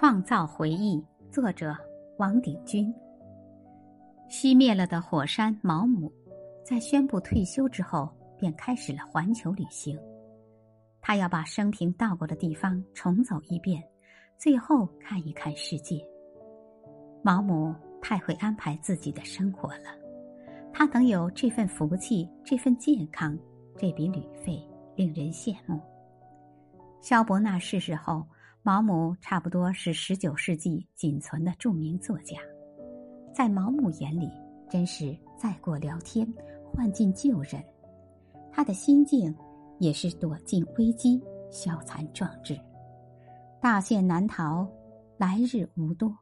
创造回忆，作者王鼎钧。熄灭了的火山毛姆，在宣布退休之后，便开始了环球旅行。他要把生平到过的地方重走一遍，最后看一看世界。毛姆太会安排自己的生活了，他能有这份福气，这份健康，这笔旅费令人羡慕。萧伯纳逝世后。毛姆差不多是十九世纪仅存的著名作家，在毛姆眼里，真是再过聊天，换尽旧人。他的心境也是躲进危机，消残壮志。大限难逃，来日无多，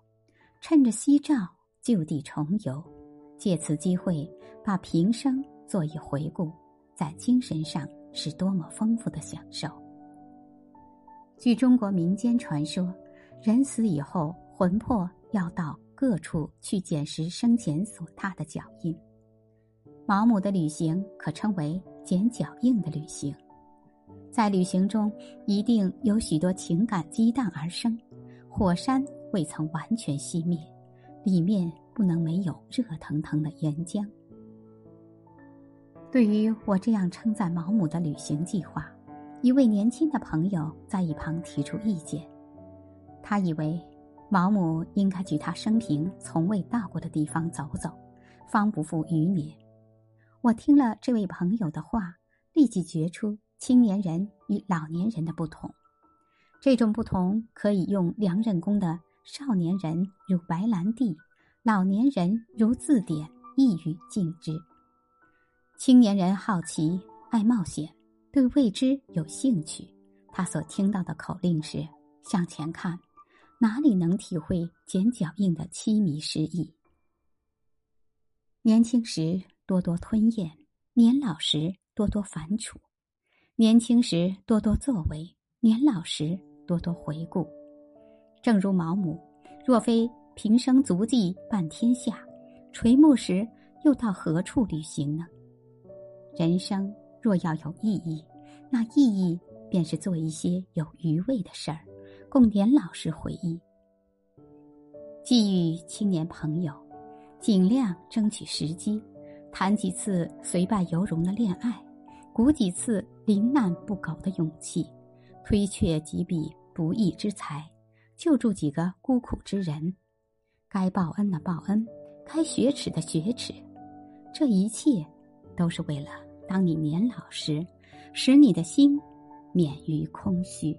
趁着夕照，就地重游，借此机会把平生做一回顾，在精神上是多么丰富的享受。据中国民间传说，人死以后，魂魄要到各处去捡拾生前所踏的脚印。毛姆的旅行可称为捡脚印的旅行。在旅行中，一定有许多情感激荡而生。火山未曾完全熄灭，里面不能没有热腾腾的岩浆。对于我这样称赞毛姆的旅行计划。一位年轻的朋友在一旁提出意见，他以为毛姆应该去他生平从未到过的地方走走，方不负余年。我听了这位朋友的话，立即觉出青年人与老年人的不同。这种不同可以用梁任公的“少年人如白兰地，老年人如字典”一语尽之。青年人好奇，爱冒险。对未知有兴趣，他所听到的口令是向前看，哪里能体会剪脚印的凄迷诗意？年轻时多多吞咽，年老时多多反刍；年轻时多多作为，年老时多多回顾。正如毛姆，若非平生足迹半天下，垂暮时又到何处旅行呢？人生。若要有意义，那意义便是做一些有余味的事儿，供年老时回忆。寄予青年朋友，尽量争取时机，谈几次随败犹荣的恋爱，鼓几次临难不苟的勇气，推却几笔不义之财，救助几个孤苦之人。该报恩的报恩，该雪耻的雪耻，这一切都是为了。当你年老时，使你的心免于空虚。